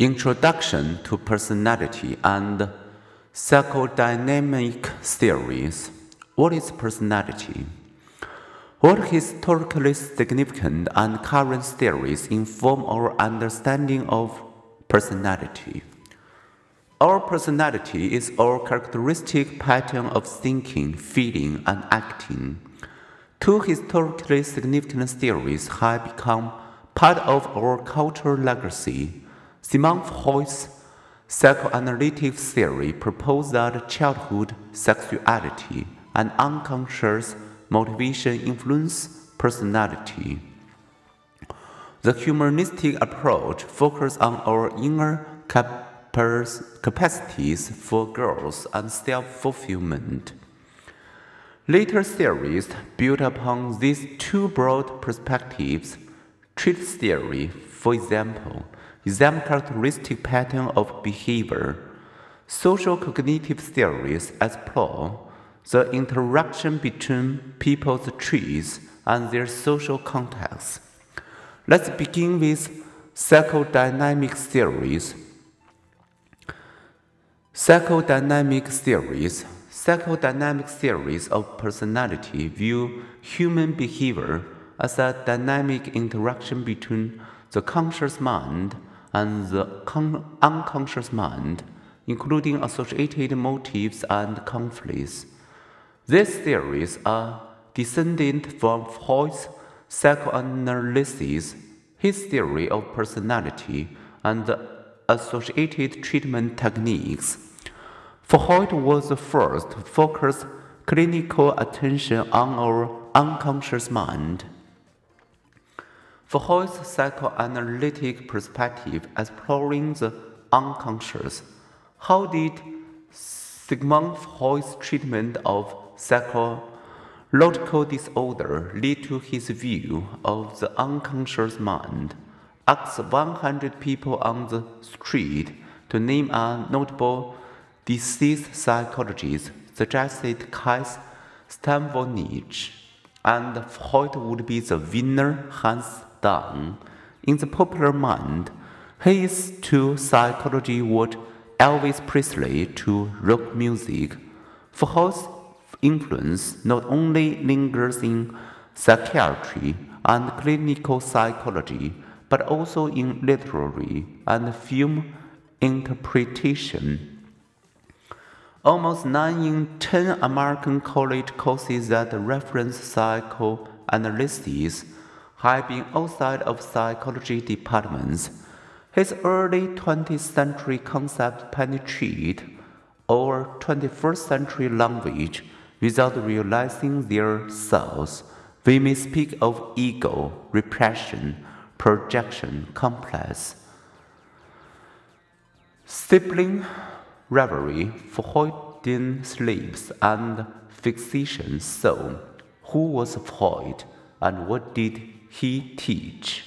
Introduction to Personality and Psychodynamic Theories. What is personality? What historically significant and current theories inform our understanding of personality? Our personality is our characteristic pattern of thinking, feeling, and acting. Two historically significant theories have become part of our cultural legacy. Sigmund Freud's psychoanalytic theory proposed that childhood sexuality and unconscious motivation influence personality. The humanistic approach focuses on our inner capacities for growth and self fulfillment. Later theorists built upon these two broad perspectives. Trait theory, for example, examine characteristic pattern of behavior. Social cognitive theories explore the interaction between people's traits and their social context. Let's begin with psychodynamic theories. Psychodynamic theories. Psychodynamic theories of personality view human behavior as a dynamic interaction between the conscious mind and the unconscious mind, including associated motives and conflicts. These theories are descended from Freud's psychoanalysis, his theory of personality, and associated treatment techniques. Freud was the first to focus clinical attention on our unconscious mind. Freud's psychoanalytic perspective exploring the unconscious. How did Sigmund Freud's treatment of psychological disorder lead to his view of the unconscious mind? Asked 100 people on the street to name a notable deceased psychologist, suggested Cass Stanovich, and Freud would be the winner hands down. In the popular mind, he is to psychology what Elvis Presley to rock music. Freud's influence not only lingers in psychiatry and clinical psychology, but also in literary and film interpretation. Almost 9 in 10 American college courses that reference psychoanalysis have been outside of psychology departments. His early 20th century concepts penetrate our 21st century language without realizing their source. We may speak of ego, repression, projection, complex. Sibling rivalry, Freudian slips, and fixation. So, who was Freud and what did he teach?